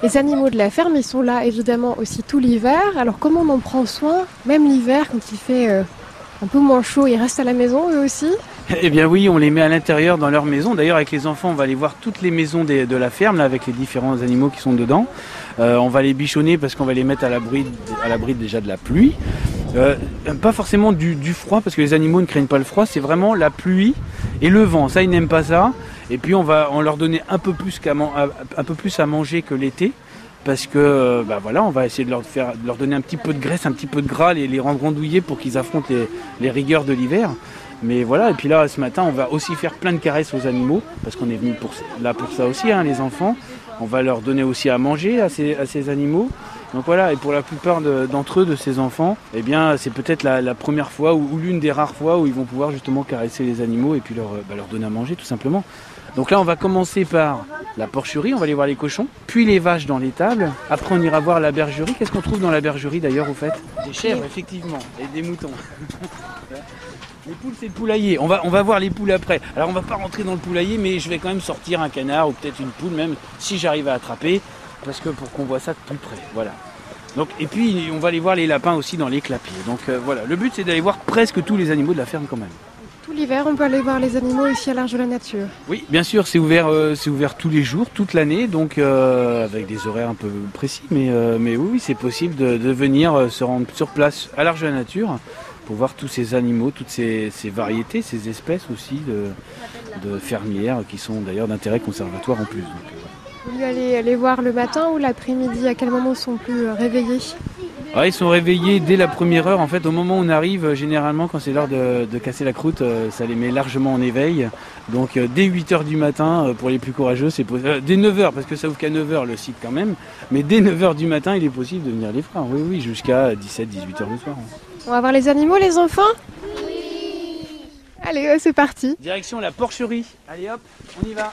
Les animaux de la ferme, ils sont là évidemment aussi tout l'hiver. Alors comment on en prend soin, même l'hiver quand il fait euh, un peu moins chaud, ils restent à la maison eux aussi? Eh bien oui, on les met à l'intérieur dans leur maison. D'ailleurs avec les enfants, on va aller voir toutes les maisons de la ferme là, avec les différents animaux qui sont dedans. Euh, on va les bichonner parce qu'on va les mettre à l'abri déjà de la pluie. Euh, pas forcément du froid parce que les animaux ne craignent pas le froid, c'est vraiment la pluie et le vent. Ça, ils n'aiment pas ça. Et puis on va on leur donner un peu plus à- manger que l'été parce que bah voilà, on va essayer de leur donner un petit peu de graisse, un petit peu de gras, les, les rendre rondouillés pour qu'ils affrontent les, rigueurs de l'hiver. Mais voilà, et puis là ce matin, on va aussi faire plein de caresses aux animaux parce qu'on est venu pour, là pour ça aussi, hein, les enfants. On va leur donner aussi à manger à ces animaux. Donc voilà, et pour la plupart de- d'entre eux, de ces enfants, eh bien, c'est peut-être la, la première fois ou, ou l'une des rares fois où ils vont pouvoir justement caresser les animaux et puis leur, euh, bah, leur donner à manger tout simplement. Donc là, on va commencer par la porcherie, on va aller voir les cochons, puis les vaches dans l'étable. Après, on ira voir la bergerie. Qu'est-ce qu'on trouve dans la bergerie d'ailleurs, au fait? Des chèvres, effectivement, et des moutons. Les poules, c'est le poulailler. On va, on va voir les poules après. Alors, on va pas rentrer dans le poulailler, mais je vais quand même sortir un canard ou peut-être une poule même, si j'arrive à attraper, parce que pour qu'on voit ça de plus près. Voilà. Donc, et puis, on va aller voir les lapins aussi dans les clapiers. Donc euh, voilà, le but c'est d'aller voir presque tous les animaux de la ferme quand même. Tout l'hiver, on peut aller voir les animaux ici à l'Arche de la Nature. Oui, bien sûr, c'est ouvert, euh, c'est ouvert tous les jours, toute l'année, donc euh, avec des horaires un peu précis, mais, mais oui, oui, c'est possible de, de venir se rendre sur place à l'Arche de la Nature pour voir tous ces animaux, toutes ces, ces variétés, ces espèces aussi de, de fermières qui sont d'ailleurs d'intérêt conservatoire en plus. Donc, Vous voulez aller, voir le matin ou l'après-midi? À quel moment sont plus euh, réveillés? Ah, ils sont réveillés dès la première heure. En fait, au moment où on arrive, euh, généralement, quand c'est l'heure de, de casser la croûte, euh, ça les met largement en éveil. Donc, dès 8 heures du matin, pour les plus courageux, c'est possi- euh, dès 9 heures, parce que ça ouvre qu'à 9 heures le site quand même. Mais dès 9 heures du matin, il est possible de venir les voir. Oui, oui, jusqu'à 17, 18 heures le soir. On va voir les animaux, les enfants? Oui Allez, c'est parti. Direction la porcherie. Allez hop, on y va.